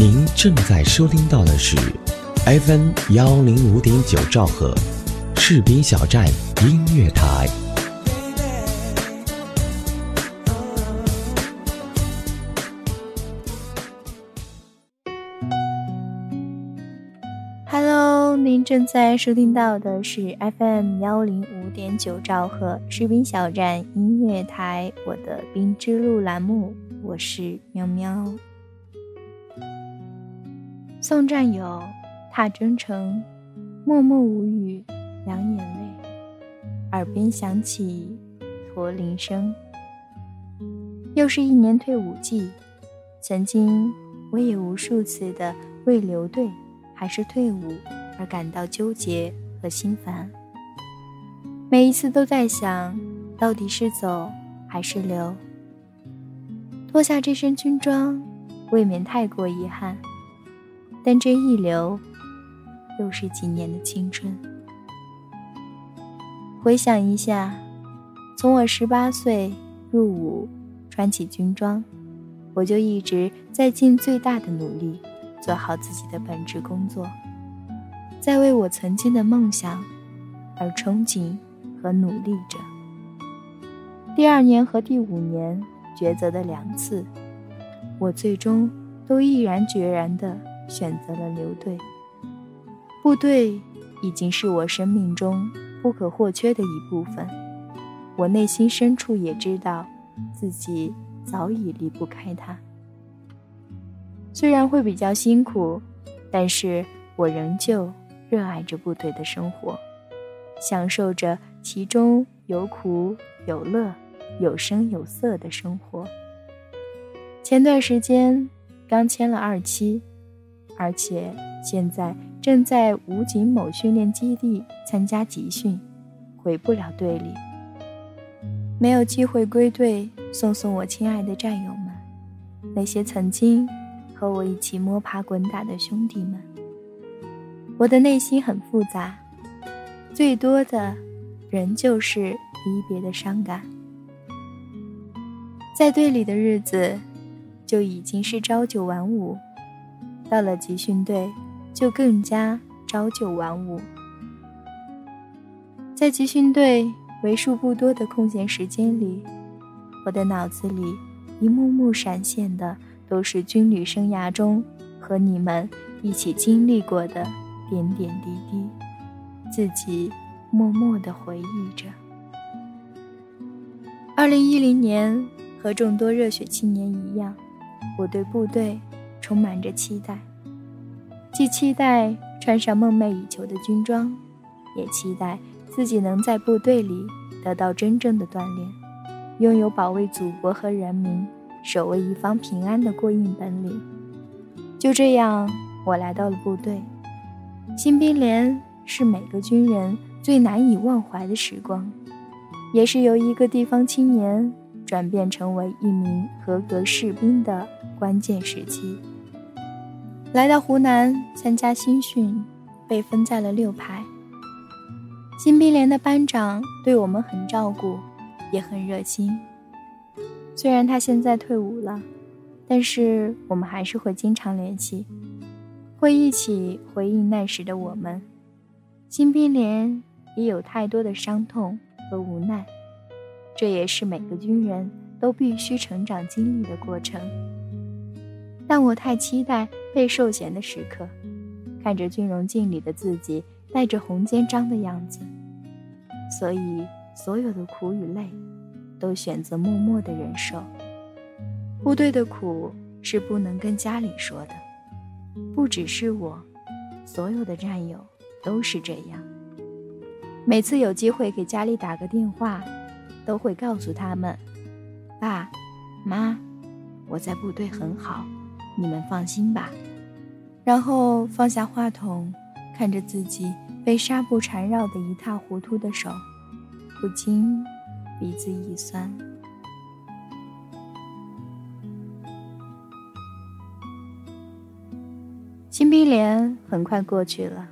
您正在收听到的是 FM 幺零五点九兆赫，士兵小站音乐台。Hello，您正在收听到的是 FM 幺零五点九兆赫士兵小站音乐台，我的冰之路栏目，我是喵喵。送战友，踏征程，默默无语，两眼泪，耳边响起驼铃声。又是一年退伍季，曾经我也无数次的为留队还是退伍而感到纠结和心烦。每一次都在想，到底是走还是留？脱下这身军装，未免太过遗憾。但这一留，又是几年的青春。回想一下，从我十八岁入伍，穿起军装，我就一直在尽最大的努力，做好自己的本职工作，在为我曾经的梦想而憧憬和努力着。第二年和第五年抉择的两次，我最终都毅然决然的。选择了留队。部队已经是我生命中不可或缺的一部分。我内心深处也知道，自己早已离不开它。虽然会比较辛苦，但是我仍旧热爱着部队的生活，享受着其中有苦有乐、有声有色的生活。前段时间刚签了二期。而且现在正在武警某训练基地参加集训，回不了队里，没有机会归队送送我亲爱的战友们，那些曾经和我一起摸爬滚打的兄弟们。我的内心很复杂，最多的仍旧是离别的伤感。在队里的日子，就已经是朝九晚五。到了集训队，就更加朝九晚五。在集训队为数不多的空闲时间里，我的脑子里一幕幕闪现的都是军旅生涯中和你们一起经历过的点点滴滴，自己默默的回忆着。二零一零年，和众多热血青年一样，我对部队。充满着期待，既期待穿上梦寐以求的军装，也期待自己能在部队里得到真正的锻炼，拥有保卫祖国和人民、守卫一方平安的过硬本领。就这样，我来到了部队。新兵连是每个军人最难以忘怀的时光，也是由一个地方青年转变成为一名合格士兵的关键时期。来到湖南参加新训，被分在了六排。新兵连的班长对我们很照顾，也很热心。虽然他现在退伍了，但是我们还是会经常联系，会一起回忆那时的我们。新兵连也有太多的伤痛和无奈，这也是每个军人都必须成长经历的过程。但我太期待被授衔的时刻，看着军容镜里的自己带着红肩章的样子，所以所有的苦与累，都选择默默的忍受。部队的苦是不能跟家里说的，不只是我，所有的战友都是这样。每次有机会给家里打个电话，都会告诉他们：“爸妈，我在部队很好。”你们放心吧，然后放下话筒，看着自己被纱布缠绕的一塌糊涂的手，不禁鼻子一酸。新兵连很快过去了，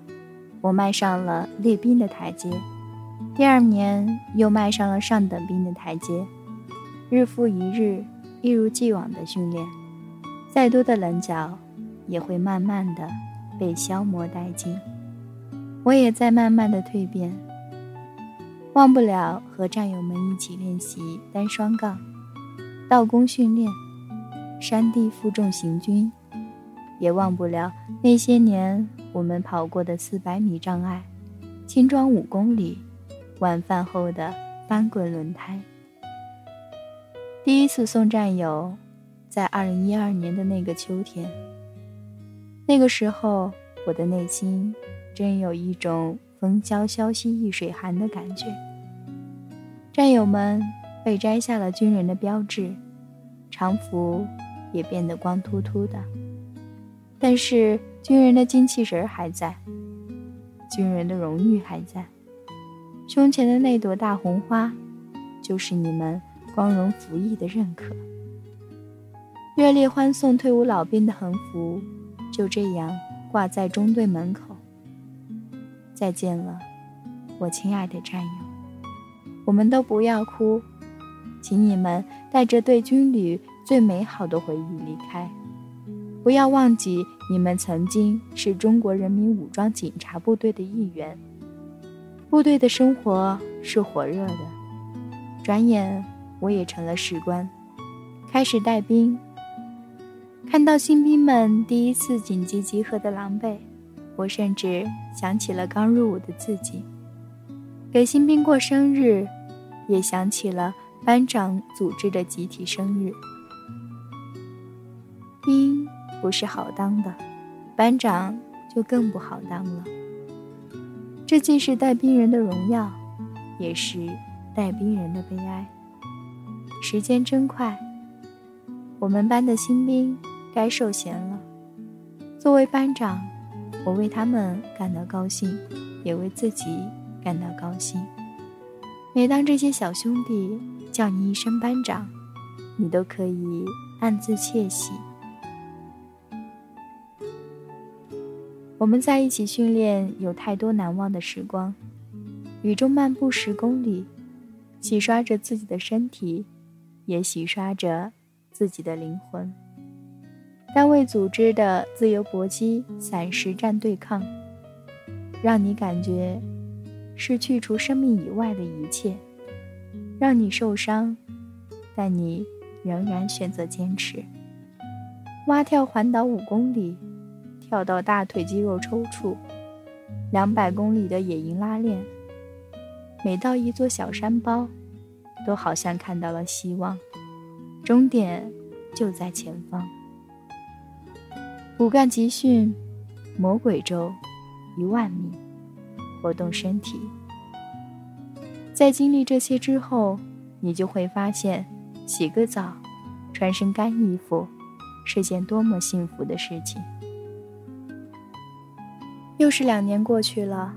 我迈上了列兵的台阶，第二年又迈上了上等兵的台阶，日复一日，一如既往的训练。再多的棱角，也会慢慢的被消磨殆尽。我也在慢慢的蜕变，忘不了和战友们一起练习单双杠、倒弓训练、山地负重行军，也忘不了那些年我们跑过的四百米障碍、轻装五公里、晚饭后的翻滚轮胎。第一次送战友，在二零一二年的那个秋天。那个时候，我的内心真有一种“风萧萧兮易水寒”的感觉。战友们被摘下了军人的标志，常服也变得光秃秃的，但是军人的精气神还在，军人的荣誉还在，胸前的那朵大红花，就是你们。光荣服役的认可，热烈欢送退伍老兵的横幅，就这样挂在中队门口。再见了，我亲爱的战友，我们都不要哭，请你们带着对军旅最美好的回忆离开，不要忘记你们曾经是中国人民武装警察部队的一员。部队的生活是火热的，转眼。我也成了士官，开始带兵。看到新兵们第一次紧急集合的狼狈，我甚至想起了刚入伍的自己。给新兵过生日，也想起了班长组织的集体生日。兵不是好当的，班长就更不好当了。这既是带兵人的荣耀，也是带兵人的悲哀。时间真快，我们班的新兵该受衔了。作为班长，我为他们感到高兴，也为自己感到高兴。每当这些小兄弟叫你一声班长，你都可以暗自窃喜。我们在一起训练，有太多难忘的时光。雨中漫步十公里，洗刷着自己的身体。也洗刷着自己的灵魂。单位组织的自由搏击、散实战对抗，让你感觉是去除生命以外的一切，让你受伤，但你仍然选择坚持。蛙跳环岛五公里，跳到大腿肌肉抽搐；两百公里的野营拉练，每到一座小山包。都好像看到了希望，终点就在前方。骨干集训，魔鬼周，一万米，活动身体。在经历这些之后，你就会发现，洗个澡，穿身干衣服，是件多么幸福的事情。又是两年过去了，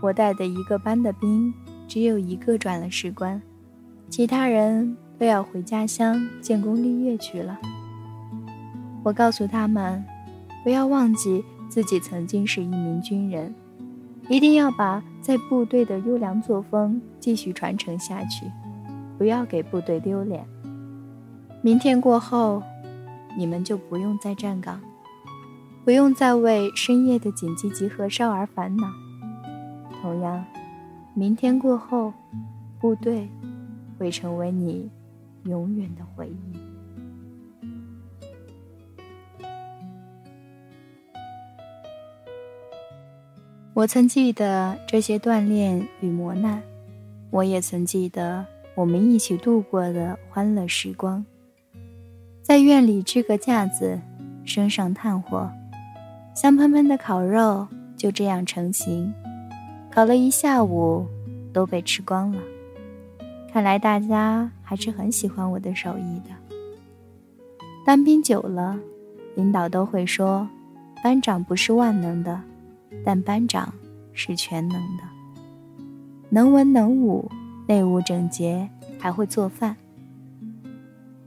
我带的一个班的兵，只有一个转了士官。其他人都要回家乡建功立业去了。我告诉他们，不要忘记自己曾经是一名军人，一定要把在部队的优良作风继续传承下去，不要给部队丢脸。明天过后，你们就不用再站岗，不用再为深夜的紧急集合哨而烦恼。同样，明天过后，部队。会成为你永远的回忆。我曾记得这些锻炼与磨难，我也曾记得我们一起度过的欢乐时光。在院里支个架子，生上炭火，香喷喷的烤肉就这样成型，烤了一下午，都被吃光了。看来大家还是很喜欢我的手艺的。当兵久了，领导都会说，班长不是万能的，但班长是全能的，能文能武，内务整洁，还会做饭。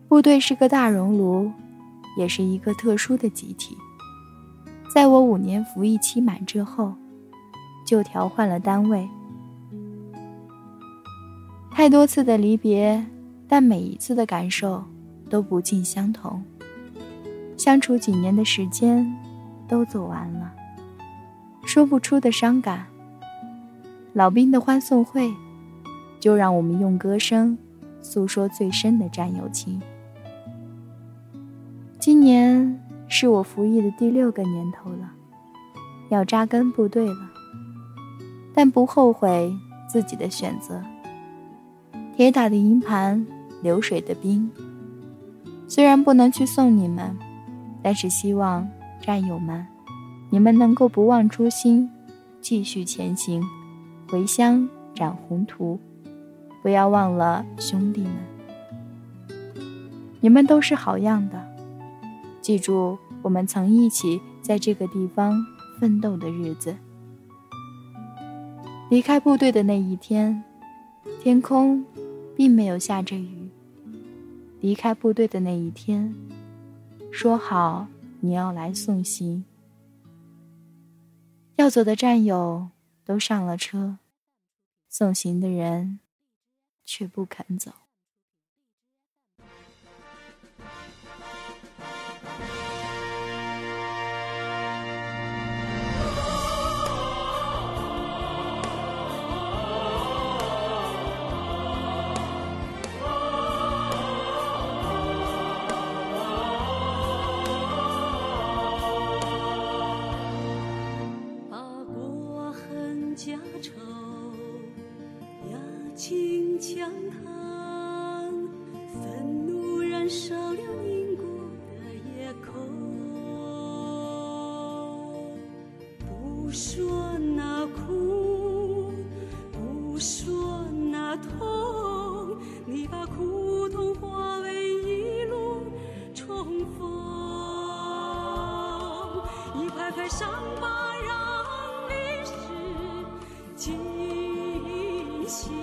部队是个大熔炉，也是一个特殊的集体。在我五年服役期满之后，就调换了单位。太多次的离别，但每一次的感受都不尽相同。相处几年的时间，都走完了，说不出的伤感。老兵的欢送会，就让我们用歌声诉说最深的战友情。今年是我服役的第六个年头了，要扎根部队了，但不后悔自己的选择。铁打的营盘，流水的兵。虽然不能去送你们，但是希望战友们，你们能够不忘初心，继续前行，回乡展宏图，不要忘了兄弟们。你们都是好样的，记住我们曾一起在这个地方奋斗的日子。离开部队的那一天，天空并没有下着雨。离开部队的那一天，说好你要来送行。要走的战友都上了车，送行的人却不肯走。揭开伤疤，让历史惊醒。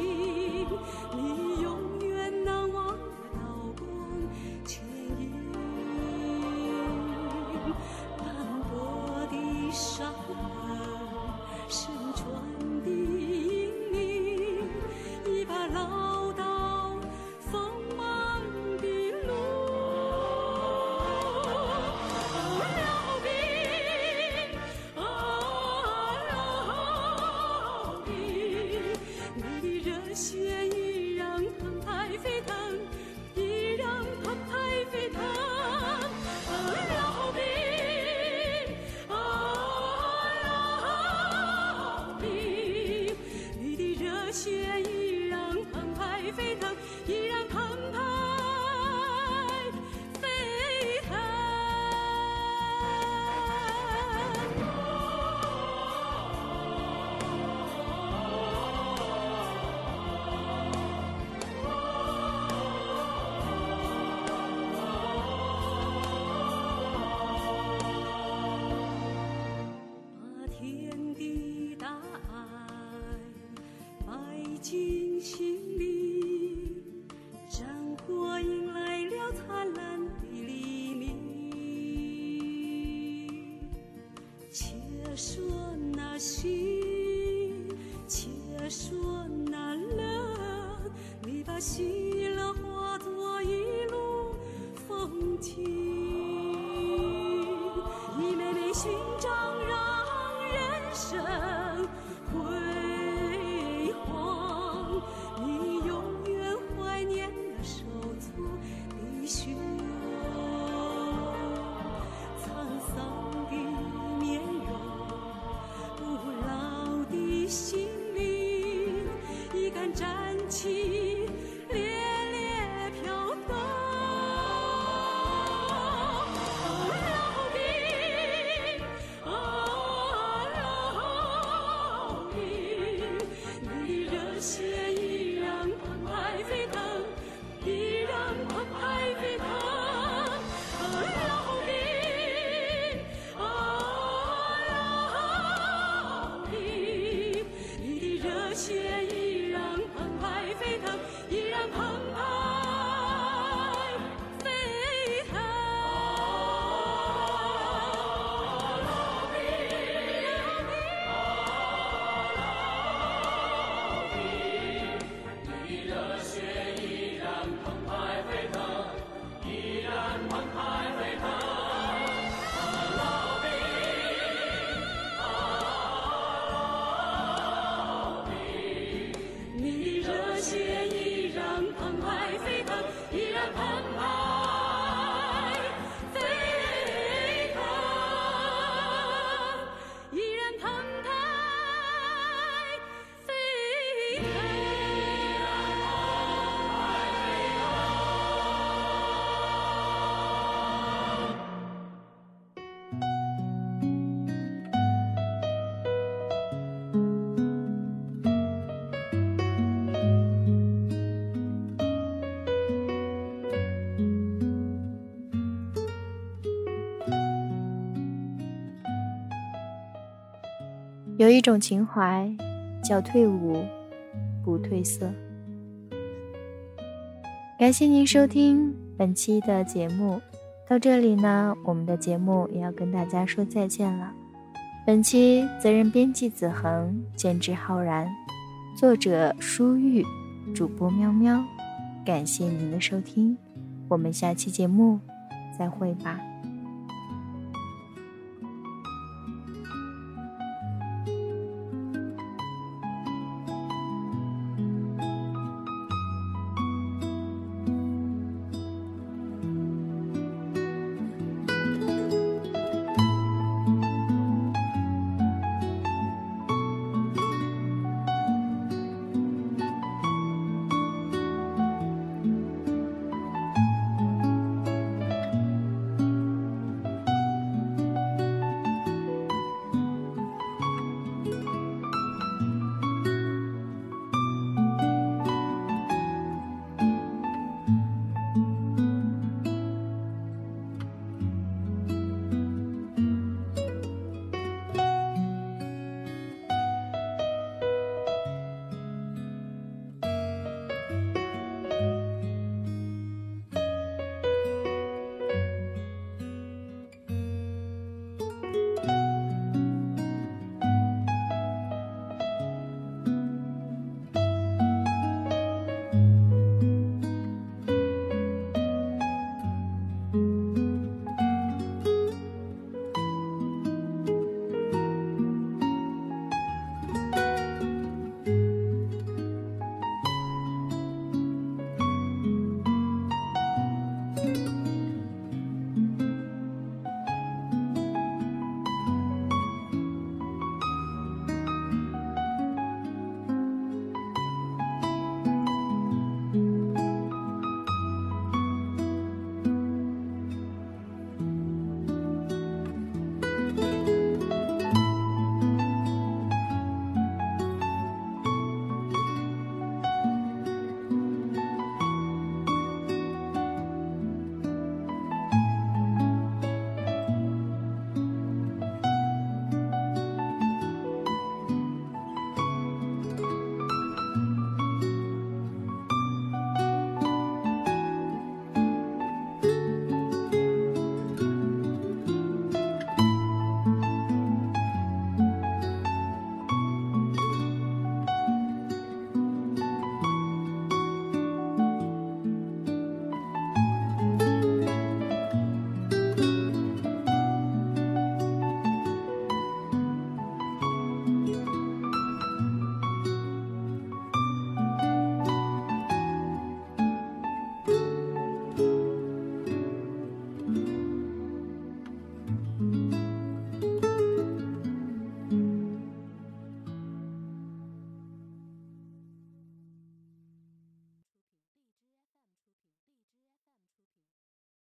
勋章让人生有一种情怀，叫退伍不褪色。感谢您收听本期的节目，到这里呢，我们的节目也要跟大家说再见了。本期责任编辑子恒，监制浩然，作者舒玉，主播喵喵。感谢您的收听，我们下期节目再会吧。